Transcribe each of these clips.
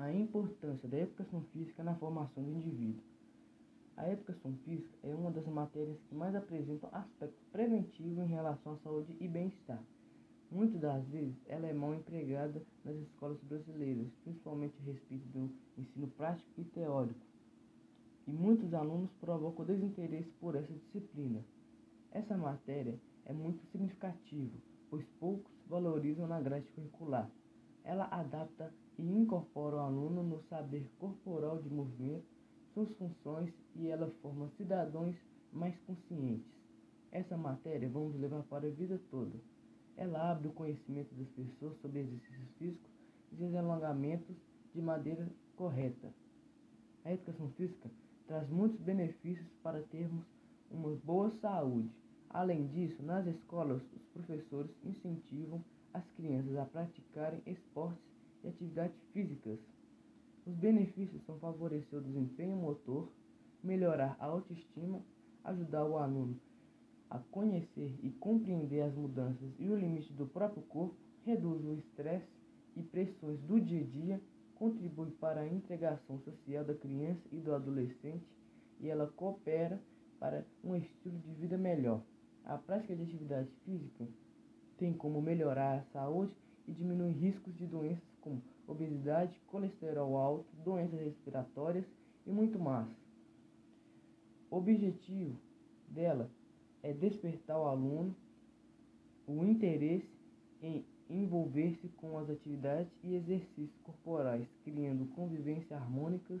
A importância da educação física na formação do indivíduo. A educação física é uma das matérias que mais apresentam aspecto preventivo em relação à saúde e bem-estar. Muitas das vezes ela é mal empregada nas escolas brasileiras, principalmente a respeito do ensino prático e teórico. E muitos alunos provocam desinteresse por essa disciplina. Essa matéria é muito significativa, pois poucos valorizam na grade curricular. Ela adapta e incorpora o aluno no saber corporal de movimento suas funções e ela forma cidadãos mais conscientes. Essa matéria vamos levar para a vida toda. Ela abre o conhecimento das pessoas sobre exercícios físicos e seus alongamentos de maneira correta. A educação física traz muitos benefícios para termos uma boa saúde. Além disso, nas escolas, os professores incentivam as crianças a praticarem esportes e atividades físicas. Os benefícios são favorecer o desempenho motor, melhorar a autoestima, ajudar o aluno a conhecer e compreender as mudanças e o limite do próprio corpo, reduz o estresse e pressões do dia a dia, contribui para a integração social da criança e do adolescente e ela coopera para um estilo de vida melhor. A prática de atividade física tem como melhorar a saúde e diminuir riscos de doenças como obesidade, colesterol alto, doenças respiratórias e muito mais. O objetivo dela é despertar o aluno o interesse em envolver-se com as atividades e exercícios corporais, criando convivências harmônicas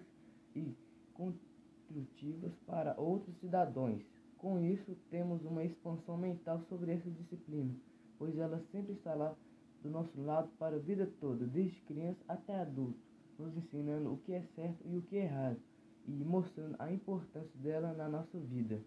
e construtivas para outros cidadãos. Com isso, temos uma expansão mental sobre essa disciplina, pois ela sempre está lá do nosso lado para a vida toda, desde criança até adulto, nos ensinando o que é certo e o que é errado e mostrando a importância dela na nossa vida.